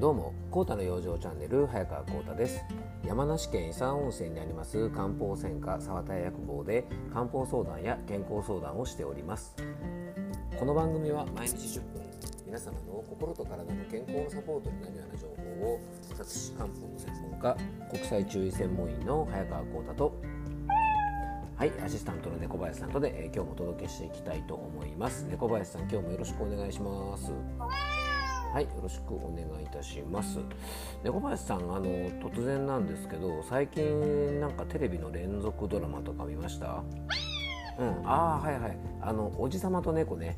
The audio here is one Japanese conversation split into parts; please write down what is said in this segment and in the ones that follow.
どうも、コータの養生チャンネル、早川コーです。山梨県伊佐温泉にあります漢方専科沢田薬房で漢方相談や健康相談をしております。この番組は毎日10分、皆様の心と体の健康のサポートになるような情報を、私、漢方の専門家、国際中医専門医の早川コーと、はい、アシスタントの猫林さんとで、えー、今日もお届けしていきたいと思います。猫林さん、今日もよろしくお願いします。はい、よろしくお願いいたします。猫林さん、あの突然なんですけど、最近なんかテレビの連続ドラマとか見ました？うん、ああはいはい、あのおじさまと猫ね、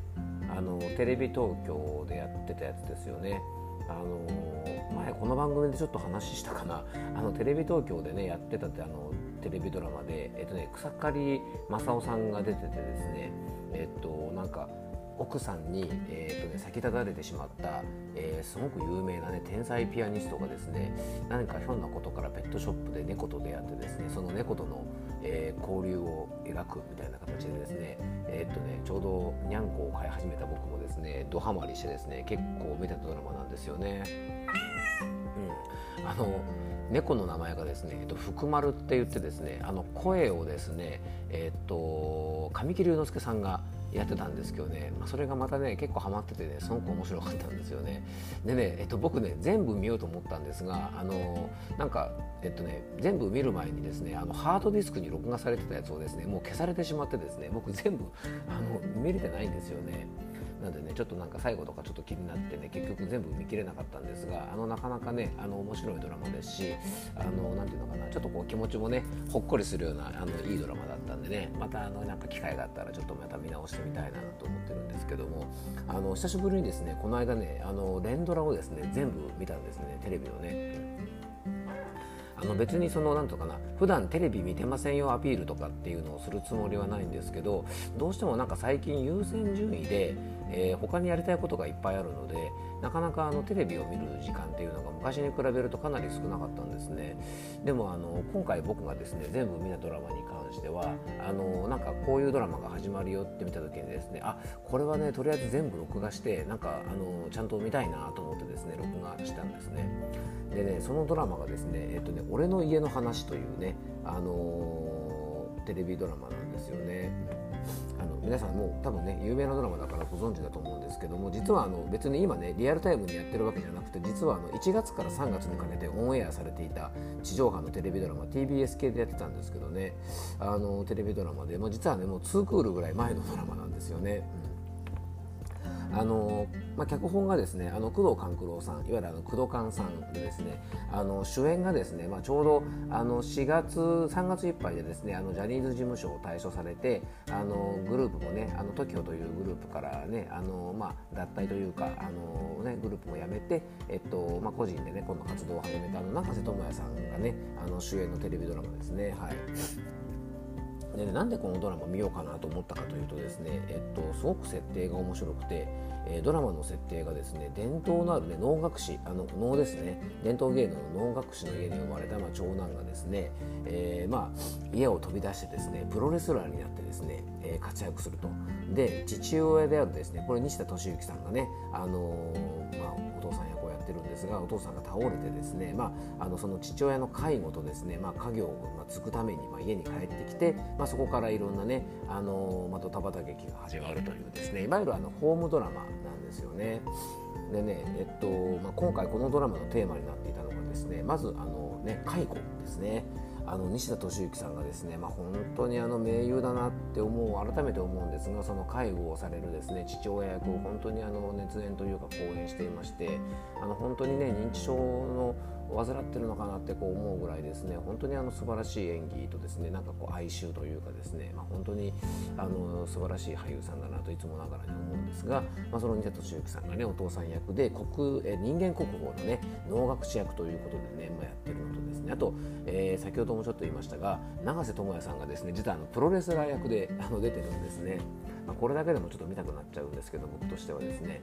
あのテレビ東京でやってたやつですよね。あの前この番組でちょっと話したかなあのテレビ東京でねやってたってあのテレビドラマで、えっとね、草刈正雄さんが出ててですねえっとなんか奥さんに、えーとね、先立たれてしまった、えー、すごく有名な、ね、天才ピアニストがですね何かひょんなことからペットショップで猫と出会ってですねその猫との、えー、交流を描くみたいな形でですね,、えーとねちょうどにゃんこを飼い始めた僕もですねドハマりしてですね結構見てたドラマなんですよね。うん、あの猫の名前がですね、えっと、福丸って言ってですねあの声をですね、えっと、神木隆之介さんがやってたんですけどね、まあ、それがまたね結構ハマっててねすごく面白かったんですよね。でね、えっと、僕ね全部見ようと思ったんですがあのなんかえっとね全部見る前にですねあのハードディスクに録画されてたやつをですねもう消されてしまってですね僕全部あの見れてないんですよね。なんでねちょっとなんか最後とかちょっと気になってね結局全部見切れなかったんですがあのなかなかねあの面白いドラマですしあのなていうのかなちょっとこう気持ちもねほっこりするようなあのいいドラマだったんでねまたあのなんか機会があったらちょっとまた見直してみたいなと思ってるんですけどもあの久しぶりにですねこの間ねあの連ドラをですね全部見たんですねテレビのね。あの別にその何とかな普段テレビ見てませんよアピールとかっていうのをするつもりはないんですけどどうしてもなんか最近優先順位でえー、他にやりたいことがいっぱいあるのでなかなかあのテレビを見る時間っていうのが昔に比べるとかなり少なかったんですね。でもあの今回僕がですね全部見たドラマに関してはあのなんかこういうドラマが始まるよって見た時にですねあこれはねとりあえず全部録画してなんかあのちゃんと見たいなと思ってですね録画したんですね。でねそのドラマがですねえっとね「俺の家の話」というねあのテレビドラマなんですよね。あの皆さんもう多分ね有名なドラマだからご存知だと思うんですけども実はあの別に今ねリアルタイムにやってるわけじゃなくて実はあの1月から3月にかけてオンエアされていた地上波のテレビドラマ TBS 系でやってたんですけどねあのテレビドラマで、まあ、実はねもう2クールぐらい前のドラマなんですよね。うんあのまあ、脚本がですねあの工藤官九郎さんいわゆるあの工藤官さんでですねあの主演がですね、まあ、ちょうどあの4月3月いっぱいでですねあのジャニーズ事務所を退所されてあのグループもねあの TOKIO というグループからねあの、まあ、脱退というかあの、ね、グループも辞めて、えっとまあ、個人でね今度活動を始めたあの中瀬智也さんがねあの主演のテレビドラマですね。はいで、なんでこのドラマ見ようかなと思ったかというとですね、えっと、すごく設定が面白くて、えー、ドラマの設定がですね伝統のある、ね、能楽師あの能ですね。伝統芸能の能楽師の家に生まれた、まあ、長男がですね、えーまあ、家を飛び出してですねプロレスラーになってですね、えー、活躍すると。で父親であるですねこれ西田敏行さんがね、あのー、まあ、ってるんですがお父さんが倒れてですね、まあ、あのその父親の介護とですね、まあ、家業を継ぐために、まあ、家に帰ってきて、まあ、そこからいろんなね、あの、まあ、ドタバタ劇が始まるというですねいわゆるあのホームドラマなんですよね。でね、えっとまあ、今回このドラマのテーマになっていたのがですねまずあの、ね、介護ですね。あの西田敏行さんがですね、まあ、本当にあの名優だなって思う改めて思うんですがその介護をされるですね父親役を本当にあの熱演というか講演していましてあの本当にね認知症の患ってるのかなってこう思うぐらいですね本当にあの素晴らしい演技とですねなんかこう哀愁というかですね、まあ、本当にあの素晴らしい俳優さんだなといつもながらに思うんですが、まあ、その西田敏行さんがねお父さん役で国え人間国宝のね能楽師役ということでね、まあ、やってるのとですねあと、えー、先ほどもちょっと言いましたが永瀬智也さんがですね実はあのプロレスラー役であの出てるんですね。まあ、これだけでもちょっと見たくなっちゃうんですけど僕としてはですね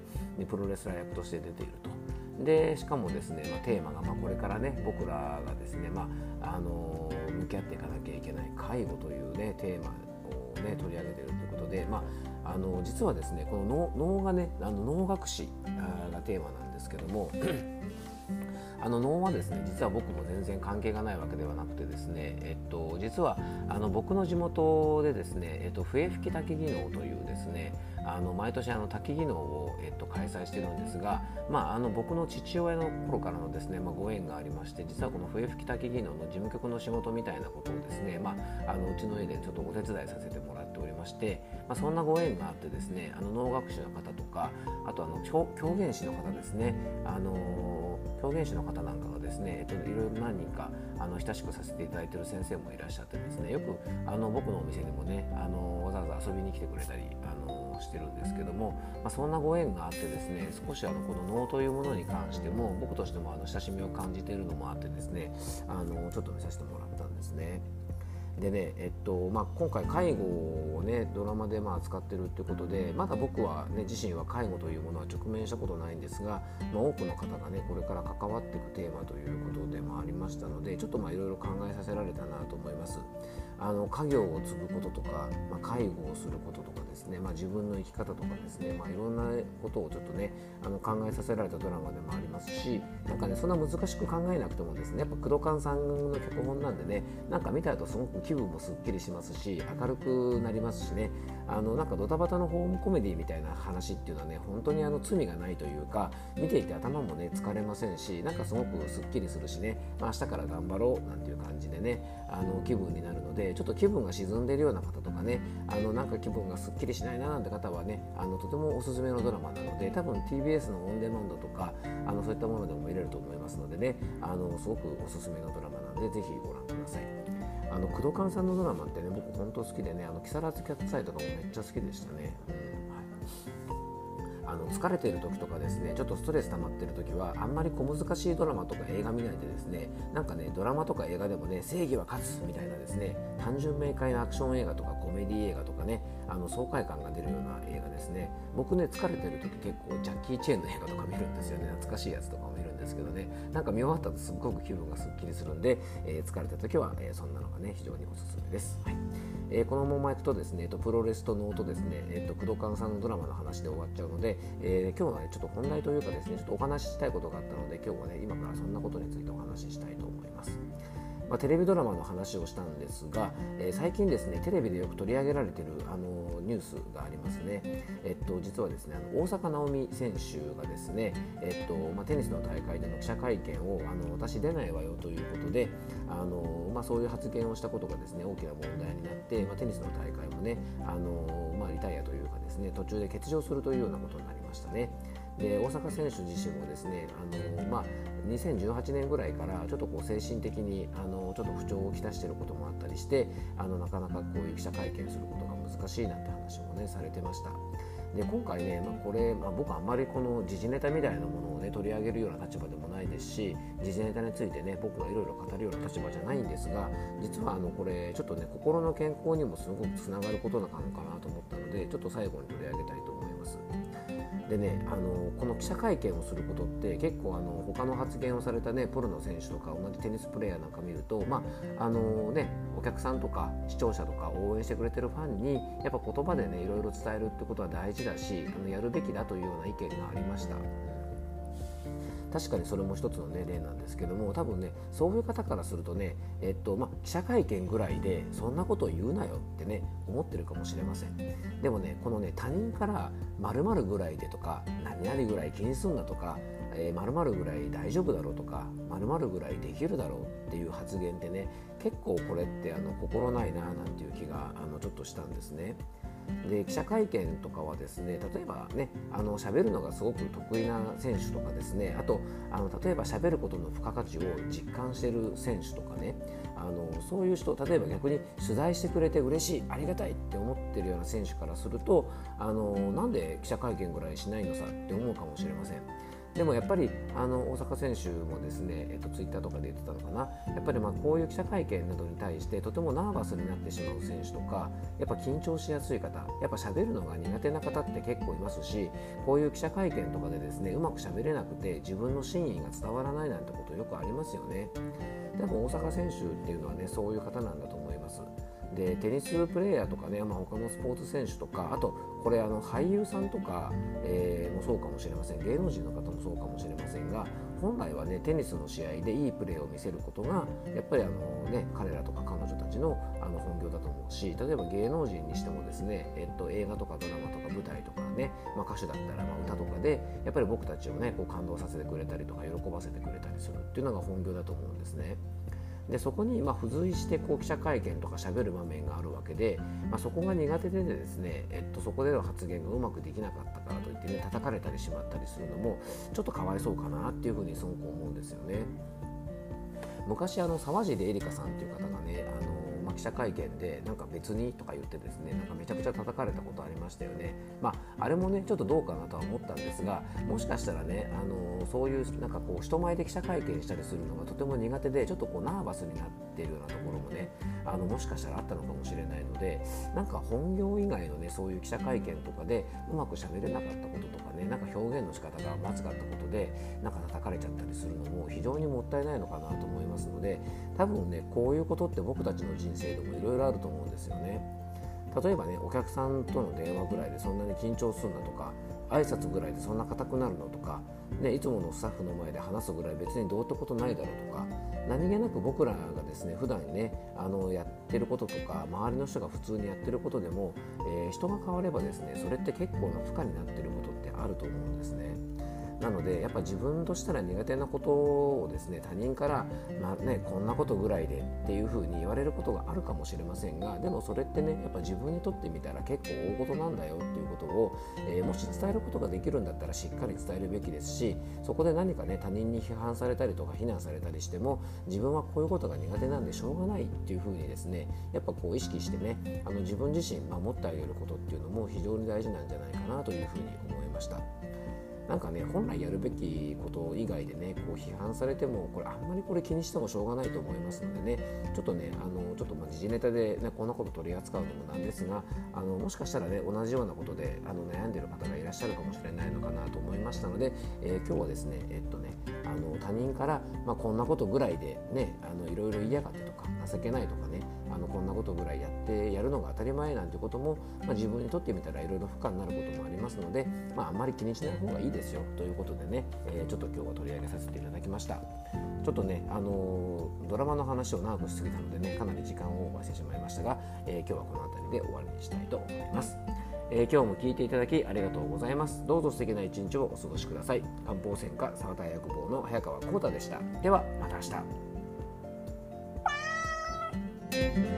プロレスラー役として出ていると。でしかもですね、まあ、テーマが、まあ、これからね僕らがですね、まあ、あの向き合っていかなきゃいけない介護というねテーマをね取り上げているということで、まあ、あの実はですねこの脳がねあの能楽師がテーマなんですけどもあの脳はですね実は僕も全然関係がないわけではなくてですね、えっと、実はあの僕の地元でですね、えっと、笛吹き滝技能というですねあの毎年あの滝技能を、えっと、開催してるんですが、まあ、あの僕の父親の頃からのですね、まあ、ご縁がありまして実はこの笛吹き滝技能の事務局の仕事みたいなことをですね、まあ、あのうちの家でちょっとお手伝いさせてもらっておりまして、まあ、そんなご縁があってですねあの脳学士の方とかあとあの狂言師の方ですねあの狂言師の方なんかがですね、えっと、いろいろ何人かあの親しくさせていただいてる先生もいらっしゃってですねよくあの僕のお店にもねあのわざわざ遊びに来てくれたりあのしてるんですけども、まあ、そんなご縁があってですね少しあのこの能というものに関しても僕としてもあの親しみを感じているのもあってですねあのちょっと見させてもらったんですね。でね、えっとまあ、今回介護をねドラマでまあ扱ってるってことでまだ僕は、ね、自身は介護というものは直面したことないんですが、まあ、多くの方がねこれから関わっていくテーマということでもありましたのでちょっとまあいろいろ考えさせられたなと思います。あの家業を継ぐこととか、まあ、介護をすることとかですね、まあ、自分の生き方とかですね、まあ、いろんなことをちょっとねあの考えさせられたドラマでもありますしなんかねそんな難しく考えなくてもですねやっぱ工藤勘さんの脚本なんでねなんか見た後すごく気分もすっきりしますし明るくなりますしねあのなんかドタバタのホームコメディみたいな話っていうのはね本当にあの罪がないというか見ていて頭もね疲れませんしなんかすごくすっきりするしね、まあ、明日から頑張ろうなんていう感じでねあの気分になるのでちょっと気分が沈んでいるような方とかねあのなんか気分がすっきりしないななんて方はねあのとてもおすすめのドラマなので多分 TBS のオンデマンドとかあのそういったものでも見れると思いますのでねあのすごくおすすめのドラマなのでぜひご覧ください。あの工藤勘さんのドラマってね僕本当好きでねあの木更津キャッツアイとかもめっちゃ好きでしたね。はいあの疲れている時とかですねちょっとストレス溜まってる時はあんまり小難しいドラマとか映画見ないでですねなんかねドラマとか映画でもね正義は勝つみたいなですね単純明快なアクション映画とかコメディ映画とかねあの爽快感が出るような映画ですね。僕ね疲れてる時結構ジャッキー・チェーンの映画とか見るんですよね。懐かしいやつとかも見るんですけどね。なんか見終わった後すっごく気分がすっきりするんで、えー、疲れた時は、えー、そんなのがね非常におすすめです。はい。えー、このままいくとですね、えっと、プロレスと能とですね、えっと、工藤勘さんのドラマの話で終わっちゃうので、えー、今日はねちょっと本題というかですねちょっとお話ししたいことがあったので今日はね今からそんなことについてお話ししたいと思います。まあ、テレビドラマの話をしたんですが、えー、最近ですねテレビでよく取り上げられているあのニュースがありますね、えっと、実はですねあの大坂なおみ選手がですね、えっとまあ、テニスの大会での記者会見をあの私出ないわよということであの、まあ、そういう発言をしたことがですね大きな問題になって、まあ、テニスの大会もねあの、まあ、リタイアというかですね途中で欠場するというようなことになりましたね。で大坂選手自身もですねあの、まあ、2018年ぐらいからちょっとこう精神的にあのちょっと不調をきたしていることもあったりしてあのなかなかこういう記者会見することが難しいなんて話もねされてました。で今回ね、まあ、これ、まあ、僕あんまりこの時事ネタみたいなものをね取り上げるような立場でもないですし時事ネタについてね僕はいろいろ語るような立場じゃないんですが実はあのこれちょっとね心の健康にもすごくつながることなのかなと思ったのでちょっと最後に取り上げ。でねあのこの記者会見をすることって結構あの他の発言をされたねプロの選手とか同じテニスプレーヤーなんか見るとまああのねお客さんとか視聴者とか応援してくれてるファンにやっぱ言葉でねいろいろ伝えるってことは大事だしあのやるべきだというような意見がありました。確かにそれも一つの、ね、例なんですけども多分ねそういう方からするとね、えっとまあ、記者会見ぐらいでそんなことを言うなよってね思ってるかもしれませんでもねこのね他人から〇〇ぐらいでとか何々ぐらい気にすんなとかえー、〇ぐらい大丈夫だろうとか〇〇ぐらいできるだろうっていう発言ってね結構これってあの心ないななんていう気があのちょっとしたんですね。で記者会見とかはですね例えばねあの喋るのがすごく得意な選手とかですねあとあの例えば喋ることの付加価値を実感している選手とかねあのそういう人例えば逆に取材してくれて嬉しいありがたいって思ってるような選手からするとあのなんで記者会見ぐらいしないのさって思うかもしれません。でもやっぱりあの大阪選手もですね、えっと、ツイッターとかで言ってたのかな。やっぱりまあこういう記者会見などに対してとてもナーバスになってしまう選手とかやっぱ緊張しやすい方やっぱ喋るのが苦手な方って結構いますしこういう記者会見とかでですねうまく喋れなくて自分の真意が伝わらないなんてことよくありますよね。でも大阪選手っていうのはねそういう方なんだと思います。でテニスプレーヤーとかね、まあ、他のスポーツ選手とかあとこれあの俳優さんとか、えー、もそうかもしれません芸能人の方もそうかもしれませんが本来はねテニスの試合でいいプレーを見せることがやっぱりあの、ね、彼らとか彼女たちのあの本業だと思うし例えば芸能人にしてもですね、えっと、映画とかドラマとか舞台とかね、まあ、歌手だったらま歌とかでやっぱり僕たちをねこう感動させてくれたりとか喜ばせてくれたりするっていうのが本業だと思うんですね。でそこにま付随してこう記者会見とかしゃべる場面があるわけで、まあ、そこが苦手でですね、えっと、そこでの発言がうまくできなかったからといってね叩かれたりしまったりするのもちょっとかわいそうかなっていうふうにすごく思うんですよね。昔あの沢尻エリカさんっていう方がねあのまあ、記者会見でなんか別にとか言ってですねなんかめちゃくちゃ叩かれたことありましたよね。まあ、あれもねちょっとどうかなとは思ったんですがもしかしたらねあのそういうなんかこう人前で記者会見したりするのがとても苦手でちょっとこうナーバスになってるようなところもねあのもしかしたらあったのかもしれないのでなんか本業以外のねそういう記者会見とかでうまくしゃべれなかったこととかねなんか表現の仕方がまずかったことでなんか叩かれちゃったりするのも非常にもったいないのかなと思いますので多分ねこういうことって僕たちの人生でもいろいろあると思うんですよね。例えばねお客さんとの電話ぐらいでそんなに緊張するなとか挨拶ぐらいでそんな硬くなるのとか、ね、いつものスタッフの前で話すぐらい別にどうってことないだろうとか何気なく僕らがですね普段ねあのやってることとか周りの人が普通にやってることでも、えー、人が変わればですねそれって結構な負荷になってることってあると思うんですね。なのでやっぱ自分としたら苦手なことをですね他人から、まあね、こんなことぐらいでっていうふうに言われることがあるかもしれませんがでもそれってねやっぱ自分にとってみたら結構大事なんだよっていうことを、えー、もし伝えることができるんだったらしっかり伝えるべきですしそこで何かね他人に批判されたりとか非難されたりしても自分はこういうことが苦手なんでしょうがないっていうふうにですねやっぱこう意識してねあの自分自身守ってあげることっていうのも非常に大事なんじゃないかなというふうに思いました。なんかね本来やるべきこと以外でねこう批判されてもこれあんまりこれ気にしてもしょうがないと思いますのでねちょっとねあのちょっとまあ時事ネタで、ね、こんなこと取り扱うのもなんですがあのもしかしたらね同じようなことであの悩んでる方がいらっしゃるかもしれないのかなと思いましたので、えー、今日はですねえっとねあの他人から、まあ、こんなことぐらいでねあのいろいろ嫌がってとか情けないとかねあのこんなことぐらいやってやるのが当たり前なんてことも、まあ、自分にとってみたらいろいろ負荷になることもありますので、まあ、あんまり気にしない方がいいですよということでね、えー、ちょっと今日は取り上げさせていただきましたちょっとね、あのー、ドラマの話を長くしすぎたのでねかなり時間をオーバーしてしまいましたが、えー、今日はこの辺りで終わりにしたいと思います。え、今日も聞いていただきありがとうございます。どうぞ素敵な一日をお過ごしください。漢方専科沢田薬房の早川幸太でした。ではまた明日。thank you